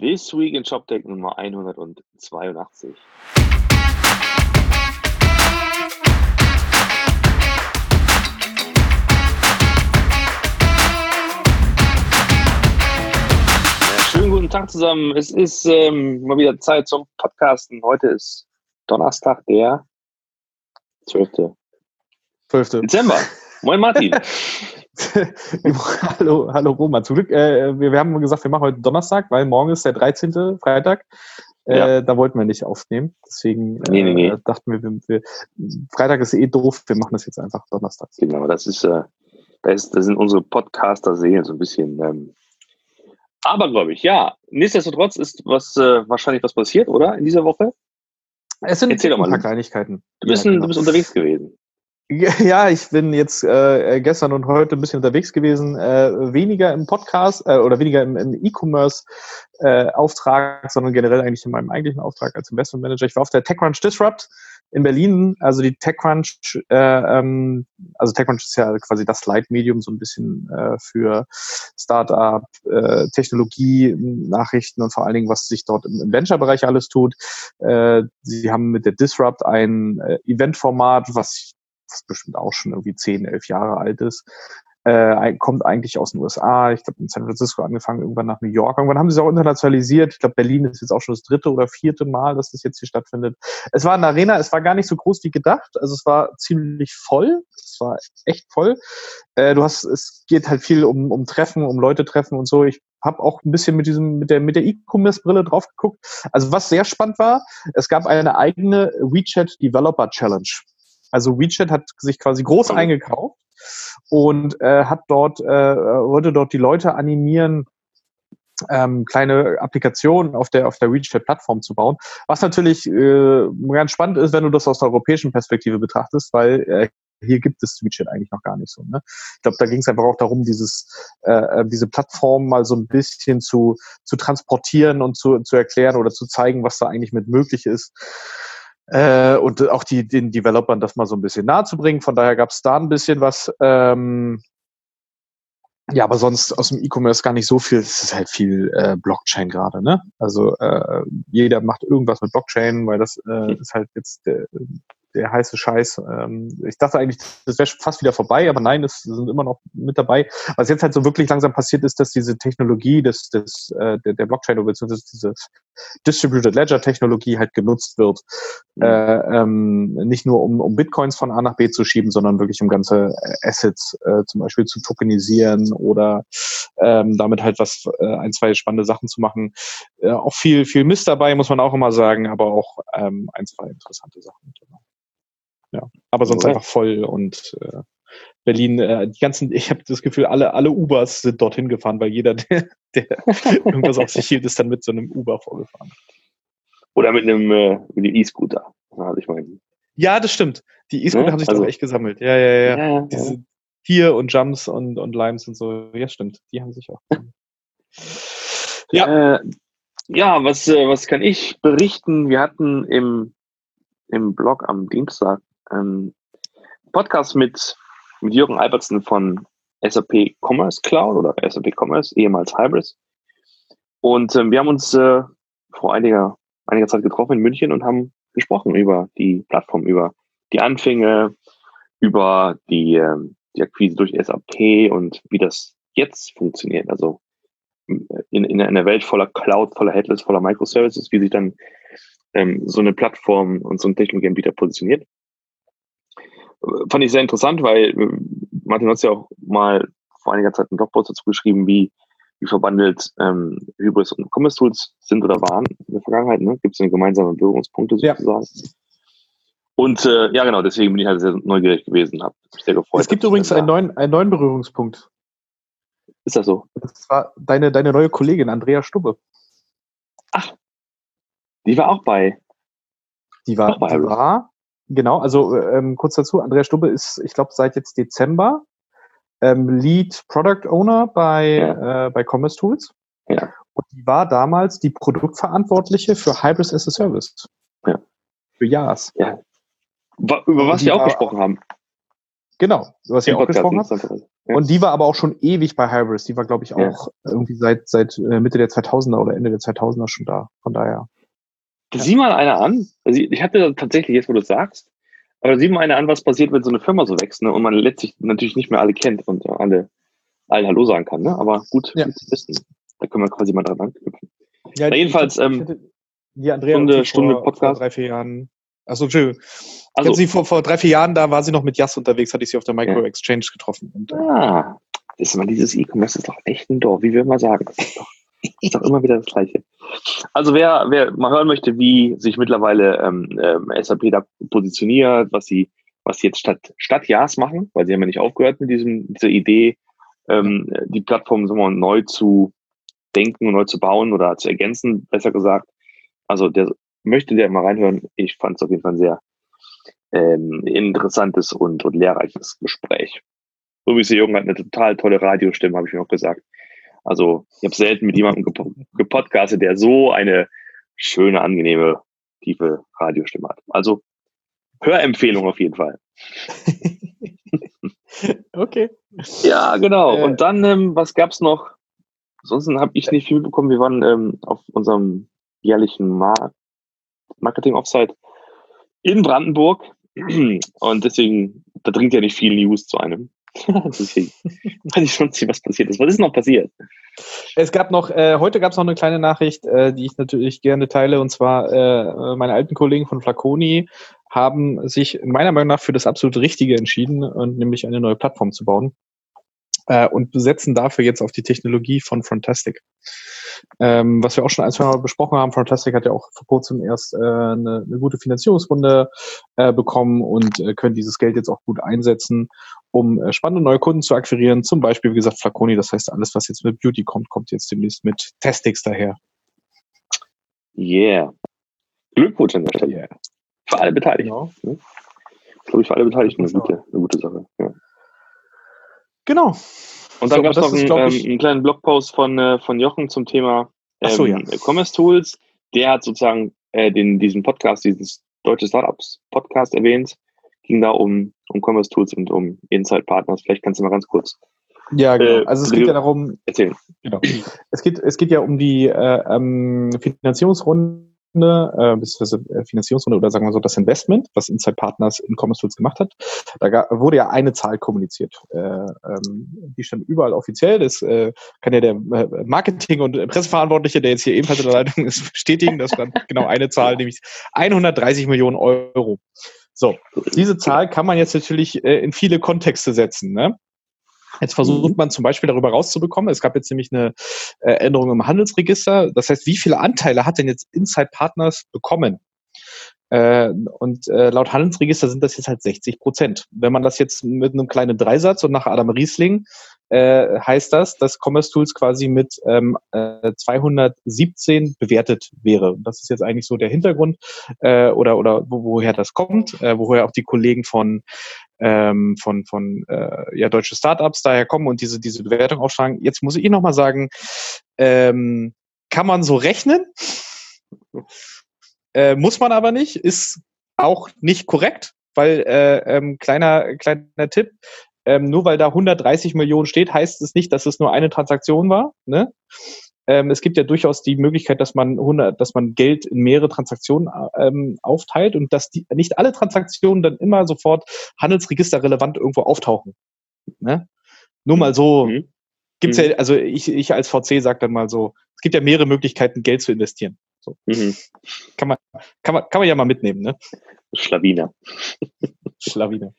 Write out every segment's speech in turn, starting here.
This Week in ShopTech Nummer 182. schönen guten Tag zusammen. Es ist ähm, mal wieder Zeit zum Podcasten. Heute ist Donnerstag, der 12. 12. Dezember. Moin Martin. hallo, hallo Roman. Zum Glück, äh, wir, wir, haben gesagt, wir machen heute Donnerstag, weil morgen ist der 13. Freitag. Äh, ja. Da wollten wir nicht aufnehmen. Deswegen nee, nee, nee. Äh, dachten wir, wir, Freitag ist eh doof, wir machen das jetzt einfach Donnerstag. Genau, das ist, äh, das, das sind unsere Podcaster-Seelen so ein bisschen. Ähm, aber glaube ich, ja. Nichtsdestotrotz ist was äh, wahrscheinlich was passiert, oder? In dieser Woche? Es sind Erzähl doch mal. ein paar Kleinigkeiten. Du bist, ja, genau. du bist unterwegs gewesen. Ja, ich bin jetzt äh, gestern und heute ein bisschen unterwegs gewesen, äh, weniger im Podcast äh, oder weniger im, im E-Commerce-Auftrag, äh, sondern generell eigentlich in meinem eigentlichen Auftrag als Investment Manager. Ich war auf der TechCrunch Disrupt in Berlin. Also die TechCrunch, äh, ähm, also TechCrunch ist ja quasi das Leitmedium so ein bisschen äh, für Startup, äh, Technologie, Nachrichten und vor allen Dingen, was sich dort im, Venture-Bereich alles tut. Äh, sie haben mit der Disrupt ein äh, Eventformat, was bestimmt auch schon irgendwie zehn, elf Jahre alt ist, äh, kommt eigentlich aus den USA. Ich glaube, in San Francisco angefangen, irgendwann nach New York. Irgendwann haben sie es auch internationalisiert. Ich glaube, Berlin ist jetzt auch schon das dritte oder vierte Mal, dass das jetzt hier stattfindet. Es war eine Arena, es war gar nicht so groß wie gedacht. Also es war ziemlich voll. Es war echt voll. Äh, du hast, es geht halt viel um, um Treffen, um Leute treffen und so. Ich habe auch ein bisschen mit diesem mit der mit der E-Commerce-Brille drauf geguckt. Also was sehr spannend war, es gab eine eigene WeChat Developer Challenge. Also WeChat hat sich quasi groß eingekauft und äh, hat dort, äh, wollte dort die Leute animieren, ähm, kleine Applikationen auf der auf der WeChat-Plattform zu bauen. Was natürlich äh, ganz spannend ist, wenn du das aus der europäischen Perspektive betrachtest, weil äh, hier gibt es WeChat eigentlich noch gar nicht so. Ne? Ich glaube, da ging es einfach auch darum, dieses, äh, äh, diese Plattform mal so ein bisschen zu, zu transportieren und zu, zu erklären oder zu zeigen, was da eigentlich mit möglich ist äh, und auch die, den Developern das mal so ein bisschen nahe zu bringen. Von daher gab es da ein bisschen was. Ähm, ja, aber sonst aus dem E-Commerce gar nicht so viel. Es ist halt viel äh, Blockchain gerade, ne? Also äh, jeder macht irgendwas mit Blockchain, weil das äh, ist halt jetzt der, der heiße Scheiß. Ähm, ich dachte eigentlich, das wäre fast wieder vorbei, aber nein, es sind immer noch mit dabei. Was jetzt halt so wirklich langsam passiert ist, dass diese Technologie des, des, äh, der, der Blockchain oder beziehungsweise diese Distributed Ledger Technologie halt genutzt wird. Mhm. Äh, ähm, nicht nur um, um Bitcoins von A nach B zu schieben, sondern wirklich um ganze Assets äh, zum Beispiel zu tokenisieren oder ähm, damit halt was, äh, ein, zwei spannende Sachen zu machen. Äh, auch viel, viel Mist dabei, muss man auch immer sagen, aber auch ähm, ein, zwei interessante Sachen. Genau. Ja, aber sonst okay. einfach voll und äh, Berlin, äh, die ganzen, ich habe das Gefühl, alle, alle Ubers sind dorthin gefahren, weil jeder, der, der irgendwas auf sich hielt, ist dann mit so einem Uber vorgefahren. Oder mit einem äh, mit dem E-Scooter. Also ich meine. Ja, das stimmt. Die E-Scooter ja, haben sich also, doch echt gesammelt. Ja, ja, ja. ja, ja Diese ja. Hier und Jumps und, und Limes und so. Ja, stimmt. Die haben sich auch. ja. Äh, ja, was, äh, was kann ich berichten? Wir hatten im, im Blog am Dienstag ähm, Podcast mit, mit Jürgen Albertsen von SAP Commerce Cloud oder SAP Commerce, ehemals Hybris. Und ähm, wir haben uns äh, vor einiger, einiger Zeit getroffen in München und haben gesprochen über die Plattform, über die Anfänge, über die, ähm, die Akquise durch SAP und wie das jetzt funktioniert. Also in, in einer Welt voller Cloud, voller Headless, voller Microservices, wie sich dann ähm, so eine Plattform und so ein Technologieanbieter positioniert fand ich sehr interessant, weil äh, Martin hat ja auch mal vor einiger Zeit einen Blogpost dazu geschrieben, wie, wie verbandelt ähm, Hybris und Commerce Tools sind oder waren in der Vergangenheit. Ne? Gibt es eine gemeinsame Berührungspunkte sozusagen? Ja. Und äh, ja, genau, deswegen bin ich halt sehr neugierig gewesen, habe mich sehr gefreut. Es gibt übrigens einen neuen, einen neuen Berührungspunkt. Ist das so? Das war deine, deine neue Kollegin, Andrea Stubbe. Ach, die war auch bei. Die war, die war Genau, also ähm, kurz dazu, Andrea Stubbe ist, ich glaube, seit jetzt Dezember ähm, Lead Product Owner bei, ja. äh, bei Commerce Tools. Ja. Und die war damals die Produktverantwortliche für Hybris as a Service. Ja. Für JAS. Ja. Über was wir auch gesprochen haben. Genau, du hast ja auch gesprochen hast. Ja. Und die war aber auch schon ewig bei Hybris. Die war, glaube ich, auch ja. irgendwie seit, seit äh, Mitte der 2000er oder Ende der 2000er schon da. Von daher. Ja. Sieh mal einer an. Also ich hatte tatsächlich jetzt, wo du sagst, aber sieh mal einer an, was passiert, wenn so eine Firma so wächst ne? und man letztlich natürlich nicht mehr alle kennt und alle allen Hallo sagen kann. Ne? Aber gut, ja. zu wissen. Da können wir quasi mal dran anknüpfen. Ja, Na, jedenfalls, ähm, die Andrea Stunde, Stunde vor, Podcast. Vor drei, vier Jahren. Achso, Entschuldigung. Also, sie vor, vor drei, vier Jahren, da war sie noch mit Jas unterwegs, hatte ich sie auf der Micro Exchange getroffen. Und, äh, ah, das ist immer dieses E-Commerce ist doch echt ein Dorf, wie wir immer sagen. Das ist doch, ist doch immer wieder das Gleiche. Also wer, wer mal hören möchte, wie sich mittlerweile ähm, ähm, SAP da positioniert, was sie, was sie jetzt statt, statt JAS machen, weil sie haben ja nicht aufgehört mit diesem, dieser Idee, ähm, die Plattform sagen wir, neu zu denken und neu zu bauen oder zu ergänzen, besser gesagt. Also der möchte der mal reinhören. Ich fand es auf jeden Fall ein sehr ähm, interessantes und, und lehrreiches Gespräch. So wie sie Jürgen hat eine total tolle Radiostimme, habe ich mir auch gesagt. Also ich habe selten mit jemandem gepodcastet, der so eine schöne, angenehme, tiefe Radiostimme hat. Also Hörempfehlung auf jeden Fall. okay. Ja, genau. Äh, Und dann, ähm, was gab's noch? Ansonsten habe ich nicht viel bekommen. Wir waren ähm, auf unserem jährlichen Mar Marketing Offsite in Brandenburg. Und deswegen, da dringt ja nicht viel News zu einem. deswegen weiß ich schon, was passiert ist. Was ist noch passiert? Es gab noch, äh, heute gab es noch eine kleine Nachricht, äh, die ich natürlich gerne teile, und zwar äh, meine alten Kollegen von Flaconi haben sich meiner Meinung nach für das absolut Richtige entschieden, und nämlich eine neue Plattform zu bauen äh, und setzen dafür jetzt auf die Technologie von Frontastic. Ähm, was wir auch schon ein, zwei Mal besprochen haben, Fantastic hat ja auch vor kurzem erst äh, eine, eine gute Finanzierungsrunde äh, bekommen und äh, können dieses Geld jetzt auch gut einsetzen, um äh, spannende neue Kunden zu akquirieren. Zum Beispiel, wie gesagt, Flaconi. Das heißt, alles, was jetzt mit Beauty kommt, kommt jetzt demnächst mit Testix daher. Yeah. Glückwunsch an der Stelle. Yeah. Für alle Beteiligten. Genau. Ne? Glaube ich, für alle Beteiligten eine gute, eine gute Sache. Ja. Genau. Und dann so, gab es noch einen, ähm, einen, kleinen Blogpost von, äh, von Jochen zum Thema ähm, so, ja. Commerce Tools. Der hat sozusagen äh, den, diesen Podcast, dieses Deutsche Startups Podcast erwähnt. Ging da um, um Commerce Tools und um Insight Partners. Vielleicht kannst du mal ganz kurz. Ja, genau. Äh, also es geht ja darum. Erzählen. Genau. Es geht, es geht ja um die äh, ähm, Finanzierungsrunde äh, Finanzierungsrunde oder sagen wir so das Investment, was Inside Partners in Commerce Tools gemacht hat. Da wurde ja eine Zahl kommuniziert. Äh, ähm, die stand überall offiziell. Das äh, kann ja der äh, Marketing- und Presseverantwortliche, der jetzt hier ebenfalls in der Leitung ist, bestätigen. Das stand genau eine Zahl, nämlich 130 Millionen Euro. So, diese Zahl kann man jetzt natürlich äh, in viele Kontexte setzen. Ne? Jetzt versucht mhm. man zum Beispiel darüber rauszubekommen. Es gab jetzt nämlich eine äh, Änderung im Handelsregister. Das heißt, wie viele Anteile hat denn jetzt Inside Partners bekommen? Äh, und äh, laut Handelsregister sind das jetzt halt 60 Prozent. Wenn man das jetzt mit einem kleinen Dreisatz und nach Adam Riesling heißt das, dass Commerce Tools quasi mit ähm, äh, 217 bewertet wäre. Das ist jetzt eigentlich so der Hintergrund oder oder wo, woher das kommt, woher auch die Kollegen von ähm, von von äh, ja deutsche Startups daher kommen und diese diese Bewertung aufschlagen. Jetzt muss ich noch mal sagen, ähm, kann man so rechnen? Äh, muss man aber nicht, ist auch nicht korrekt, weil äh, ähm, kleiner kleiner Tipp, ähm, nur weil da 130 Millionen steht, heißt es nicht, dass es nur eine Transaktion war. Ne? Ähm, es gibt ja durchaus die Möglichkeit, dass man 100, dass man Geld in mehrere Transaktionen ähm, aufteilt und dass die, nicht alle Transaktionen dann immer sofort handelsregisterrelevant irgendwo auftauchen. Ne? Nur mal so mhm. gibt's mhm. ja, also ich, ich als VC sage dann mal so, es gibt ja mehrere Möglichkeiten, Geld zu investieren. So. Mhm. Kann, man, kann, man, kann man ja mal mitnehmen, ne? Schlawiner. Schlawiner.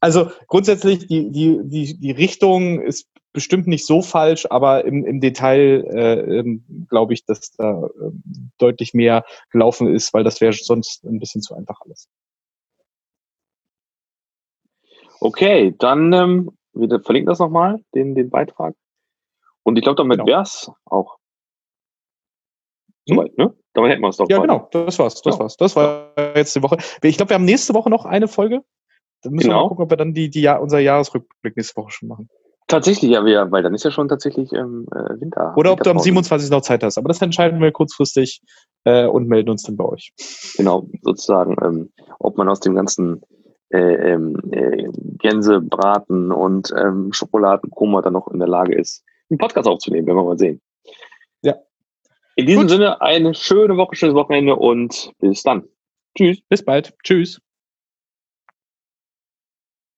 Also grundsätzlich, die, die, die, die Richtung ist bestimmt nicht so falsch, aber im, im Detail äh, ähm, glaube ich, dass da äh, deutlich mehr gelaufen ist, weil das wäre sonst ein bisschen zu einfach alles. Okay, dann ähm, wir verlinken das nochmal, den, den Beitrag. Und ich glaube, damit genau. wäre es auch. Soweit, hm? ne? Damit hätten wir es doch. Ja, genau, das war's. Das ja. war's. Das war jetzt die Woche. Ich glaube, wir haben nächste Woche noch eine Folge. Dann müssen genau. wir mal gucken, ob wir dann die, die unser Jahresrückblick nächste Woche schon machen. Tatsächlich, ja, wir, weil dann ist ja schon tatsächlich ähm, äh, Winter. Oder ob du am 27. noch Zeit hast. Aber das entscheiden wir kurzfristig äh, und melden uns dann bei euch. Genau, sozusagen, ähm, ob man aus dem ganzen äh, ähm, äh, Gänsebraten und ähm, Schokoladenkoma dann noch in der Lage ist, einen Podcast aufzunehmen, werden wir mal sehen. Ja. In diesem Gut. Sinne, eine schöne Woche, schönes Wochenende und bis dann. Tschüss. Bis bald. Tschüss.